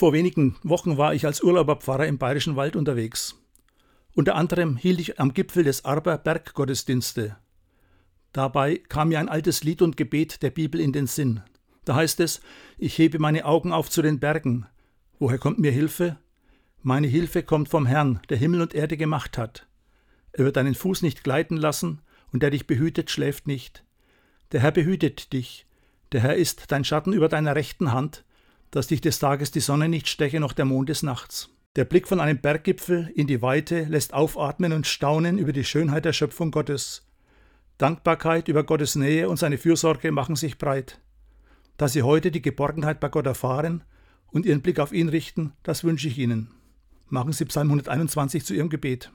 Vor wenigen Wochen war ich als Urlauberpfarrer im Bayerischen Wald unterwegs. Unter anderem hielt ich am Gipfel des Arber Berggottesdienste. Dabei kam mir ein altes Lied und Gebet der Bibel in den Sinn. Da heißt es, ich hebe meine Augen auf zu den Bergen. Woher kommt mir Hilfe? Meine Hilfe kommt vom Herrn, der Himmel und Erde gemacht hat. Er wird deinen Fuß nicht gleiten lassen, und der dich behütet, schläft nicht. Der Herr behütet dich. Der Herr ist dein Schatten über deiner rechten Hand, dass dich des Tages die Sonne nicht steche, noch der Mond des Nachts. Der Blick von einem Berggipfel in die Weite lässt aufatmen und staunen über die Schönheit der Schöpfung Gottes. Dankbarkeit über Gottes Nähe und seine Fürsorge machen sich breit. Da Sie heute die Geborgenheit bei Gott erfahren und Ihren Blick auf ihn richten, das wünsche ich Ihnen. Machen Sie Psalm 121 zu Ihrem Gebet.